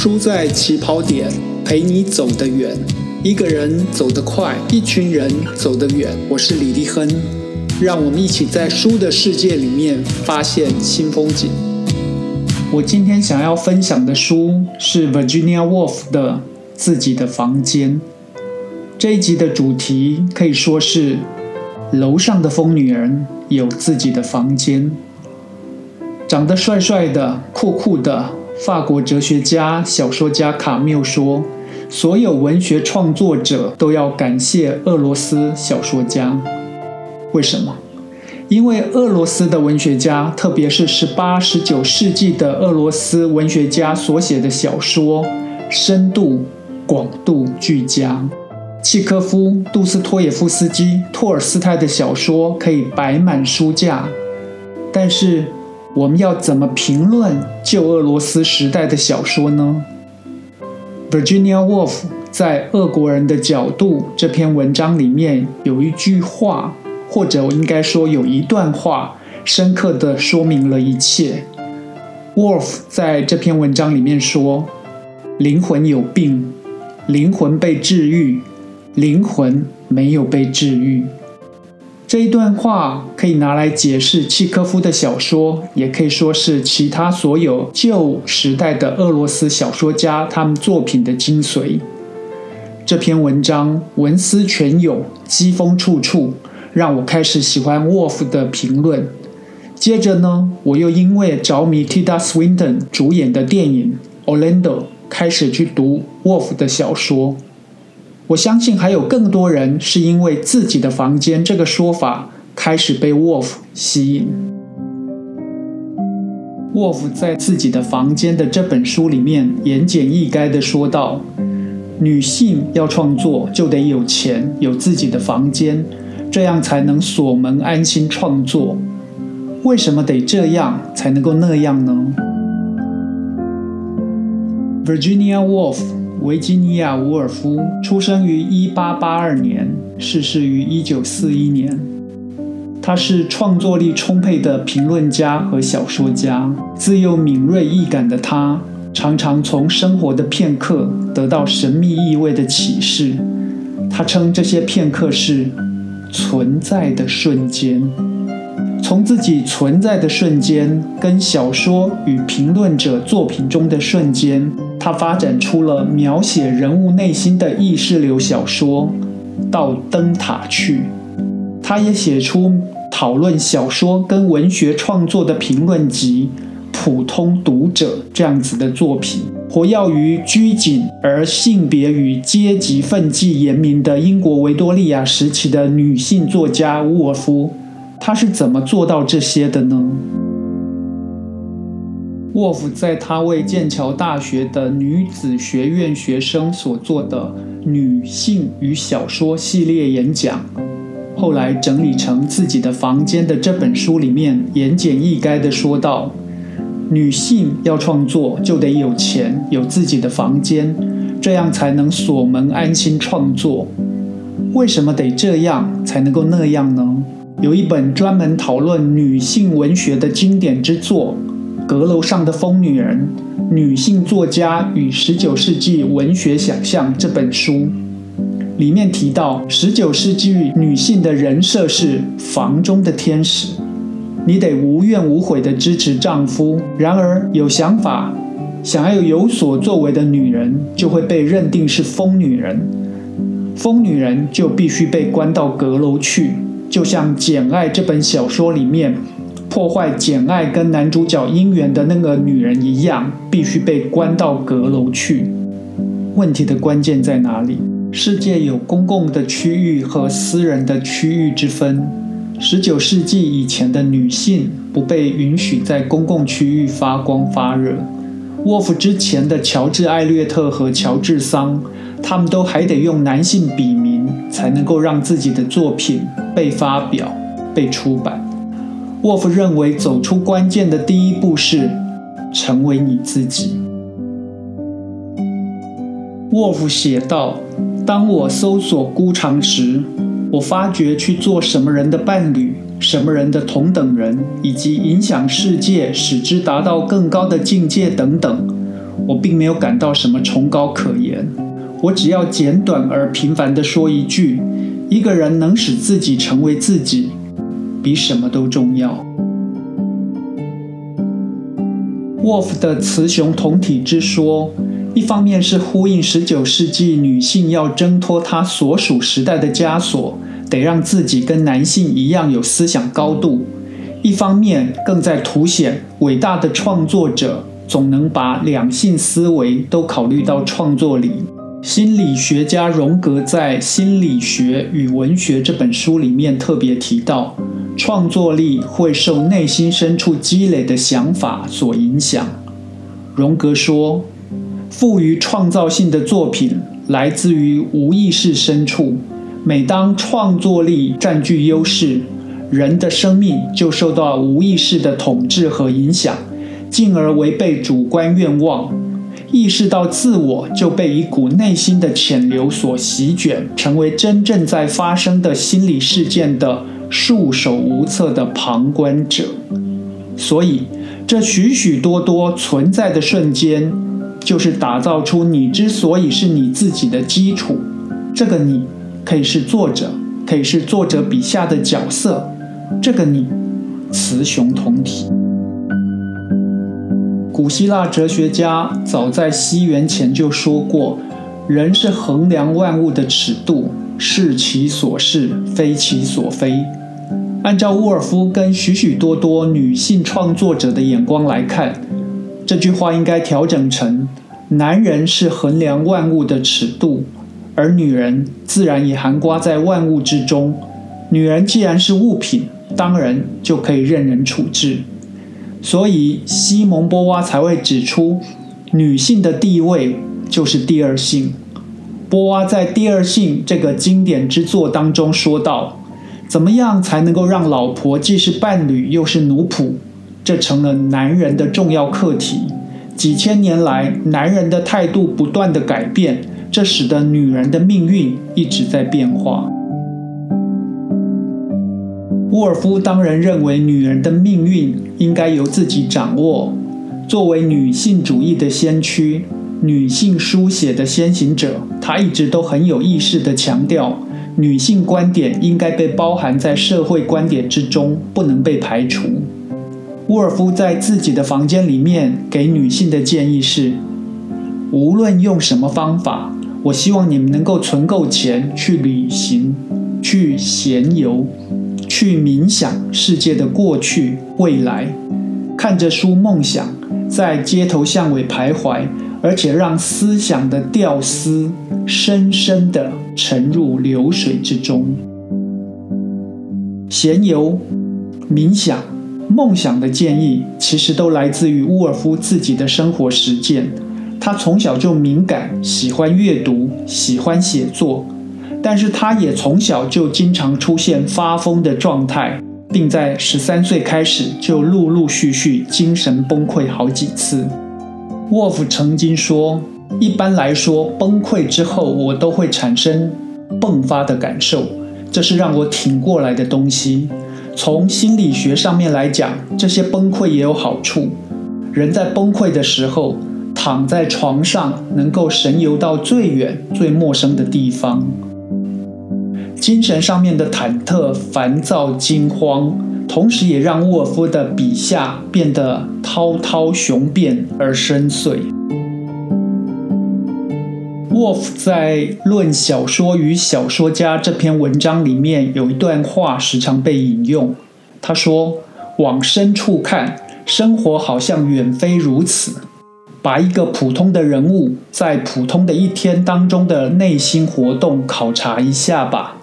输在起跑点，陪你走得远。一个人走得快，一群人走得远。我是李立亨，让我们一起在书的世界里面发现新风景。我今天想要分享的书是 Virginia Wolf 的《自己的房间》。这一集的主题可以说是楼上的疯女人有自己的房间。长得帅帅的、酷酷的法国哲学家、小说家卡缪说：“所有文学创作者都要感谢俄罗斯小说家。为什么？因为俄罗斯的文学家，特别是十八、十九世纪的俄罗斯文学家所写的小说，深度、广度俱佳。契科夫、杜斯托也夫斯基、托尔斯泰的小说可以摆满书架，但是。”我们要怎么评论旧俄罗斯时代的小说呢？Virginia Woolf 在《俄国人的角度》这篇文章里面有一句话，或者我应该说有一段话，深刻的说明了一切。Woolf 在这篇文章里面说：“灵魂有病，灵魂被治愈，灵魂没有被治愈。”这一段话可以拿来解释契科夫的小说，也可以说是其他所有旧时代的俄罗斯小说家他们作品的精髓。这篇文章文思泉涌，机锋处处，让我开始喜欢沃夫的评论。接着呢，我又因为着迷 Tilda Swinton 主演的电影《Orlando》，开始去读沃夫的小说。我相信还有更多人是因为自己的房间这个说法开始被 Wolf 吸引。Wolf 在自己的房间的这本书里面言简意赅地说道：“女性要创作就得有钱，有自己的房间，这样才能锁门安心创作。为什么得这样才能够那样呢？”Virginia Wolf。维吉尼亚·伍尔夫出生于1882年，逝世于1941年。他是创作力充沛的评论家和小说家，自幼敏锐易感的他，常常从生活的片刻得到神秘意味的启示。他称这些片刻是存在的瞬间。从自己存在的瞬间，跟小说与评论者作品中的瞬间。他发展出了描写人物内心的意识流小说，到灯塔去。他也写出讨论小说跟文学创作的评论集《普通读者》这样子的作品。活跃于拘谨而性别与阶级分际严明的英国维多利亚时期的女性作家沃尔夫，她是怎么做到这些的呢？沃夫在他为剑桥大学的女子学院学生所做的《女性与小说》系列演讲，后来整理成自己的房间的这本书里面，言简意赅地说道：“女性要创作就得有钱，有自己的房间，这样才能锁门安心创作。为什么得这样才能够那样呢？有一本专门讨论女性文学的经典之作。”阁楼上的疯女人，女性作家与十九世纪文学想象这本书里面提到，十九世纪女性的人设是房中的天使，你得无怨无悔地支持丈夫。然而有想法、想要有所作为的女人，就会被认定是疯女人，疯女人就必须被关到阁楼去，就像《简爱》这本小说里面。破坏简爱跟男主角姻缘的那个女人一样，必须被关到阁楼去。问题的关键在哪里？世界有公共的区域和私人的区域之分。十九世纪以前的女性不被允许在公共区域发光发热。沃夫之前的乔治·艾略特和乔治·桑，他们都还得用男性笔名才能够让自己的作品被发表、被出版。沃夫认为，走出关键的第一步是成为你自己。沃夫写道：“当我搜索孤长时，我发觉去做什么人的伴侣、什么人的同等人，以及影响世界，使之达到更高的境界等等。我并没有感到什么崇高可言。我只要简短而平凡地说一句：一个人能使自己成为自己，比什么都重要。Wolf 的雌雄同体之说，一方面是呼应19世纪女性要挣脱她所属时代的枷锁，得让自己跟男性一样有思想高度；一方面更在凸显伟大的创作者总能把两性思维都考虑到创作里。心理学家荣格在《心理学与文学》这本书里面特别提到。创作力会受内心深处积累的想法所影响。荣格说，富于创造性的作品来自于无意识深处。每当创作力占据优势，人的生命就受到无意识的统治和影响，进而违背主观愿望。意识到自我，就被一股内心的潜流所席卷，成为真正在发生的心理事件的。束手无策的旁观者，所以这许许多多存在的瞬间，就是打造出你之所以是你自己的基础。这个你可以是作者，可以是作者笔下的角色。这个你，雌雄同体。古希腊哲学家早在西元前就说过，人是衡量万物的尺度，是其所是，非其所非。按照沃尔夫跟许许多多女性创作者的眼光来看，这句话应该调整成：男人是衡量万物的尺度，而女人自然也含刮在万物之中。女人既然是物品，当然就可以任人处置。所以西蒙波娃才会指出，女性的地位就是第二性。波娃在《第二性》这个经典之作当中说道。怎么样才能够让老婆既是伴侣又是奴仆？这成了男人的重要课题。几千年来，男人的态度不断的改变，这使得女人的命运一直在变化。沃尔夫当然认为女人的命运应该由自己掌握。作为女性主义的先驱、女性书写的先行者，他一直都很有意识地强调。女性观点应该被包含在社会观点之中，不能被排除。沃尔夫在自己的房间里面给女性的建议是：无论用什么方法，我希望你们能够存够钱去旅行、去闲游、去冥想世界的过去、未来，看着书梦想，在街头巷尾徘徊。而且让思想的吊丝深深地沉入流水之中。闲游、冥想、梦想的建议，其实都来自于沃尔夫自己的生活实践。他从小就敏感，喜欢阅读，喜欢写作，但是他也从小就经常出现发疯的状态，并在十三岁开始就陆陆续续精神崩溃好几次。沃夫曾经说：“一般来说，崩溃之后，我都会产生迸发的感受，这是让我挺过来的东西。从心理学上面来讲，这些崩溃也有好处。人在崩溃的时候，躺在床上能够神游到最远、最陌生的地方，精神上面的忐忑、烦躁、惊慌。”同时，也让沃尔夫的笔下变得滔滔雄辩而深邃。沃夫在《论小说与小说家》这篇文章里面有一段话时常被引用。他说：“往深处看，生活好像远非如此。把一个普通的人物在普通的一天当中的内心活动考察一下吧。”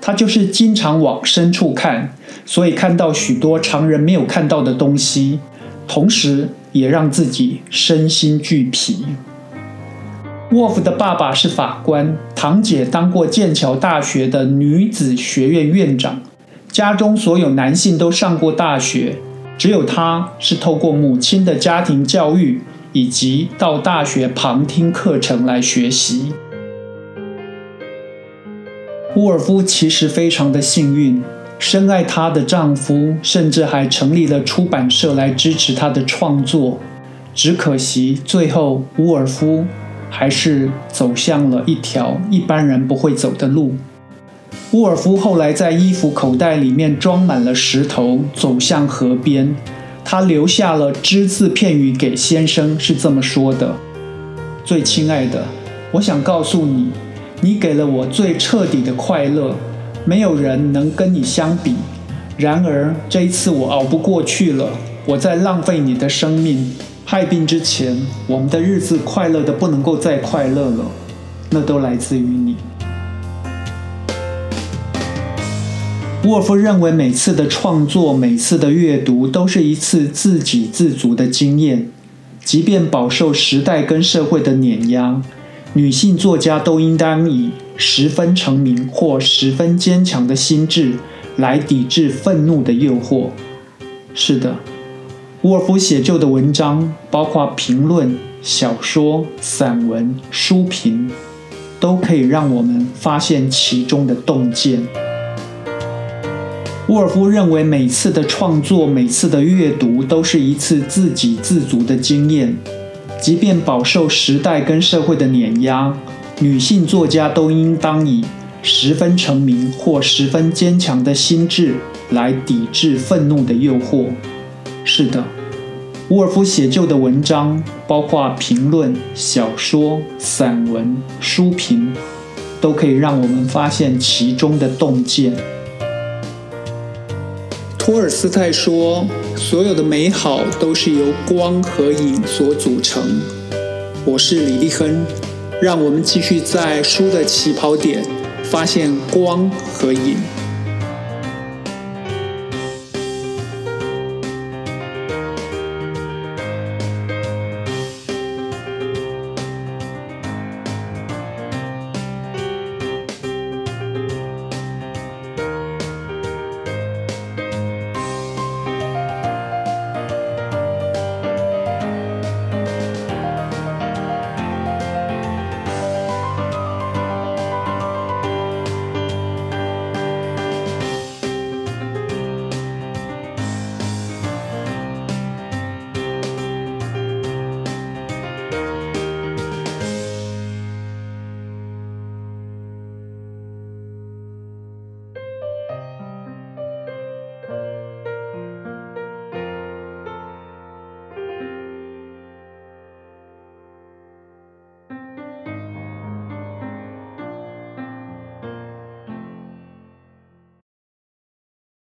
他就是经常往深处看，所以看到许多常人没有看到的东西，同时也让自己身心俱疲。沃夫的爸爸是法官，堂姐当过剑桥大学的女子学院院长，家中所有男性都上过大学，只有他是透过母亲的家庭教育以及到大学旁听课程来学习。沃尔夫其实非常的幸运，深爱她的丈夫，甚至还成立了出版社来支持她的创作。只可惜最后沃尔夫还是走向了一条一般人不会走的路。沃尔夫后来在衣服口袋里面装满了石头，走向河边。他留下了只字片语给先生，是这么说的：“最亲爱的，我想告诉你，你给了我最彻底的快乐，没有人能跟你相比。然而这一次我熬不过去了，我在浪费你的生命。害病之前，我们的日子快乐的不能够再快乐了，那都来自于你。”沃夫认为，每次的创作、每次的阅读，都是一次自给自足的经验。即便饱受时代跟社会的碾压，女性作家都应当以十分成名或十分坚强的心智来抵制愤怒的诱惑。是的，沃尔夫写就的文章，包括评论、小说、散文、书评，都可以让我们发现其中的洞见。沃尔夫认为，每次的创作、每次的阅读，都是一次自给自足的经验。即便饱受时代跟社会的碾压，女性作家都应当以十分成名或十分坚强的心智来抵制愤怒的诱惑。是的，沃尔夫写就的文章，包括评论、小说、散文、书评，都可以让我们发现其中的洞见。托尔斯泰说：“所有的美好都是由光和影所组成。”我是李立亨，让我们继续在书的起跑点发现光和影。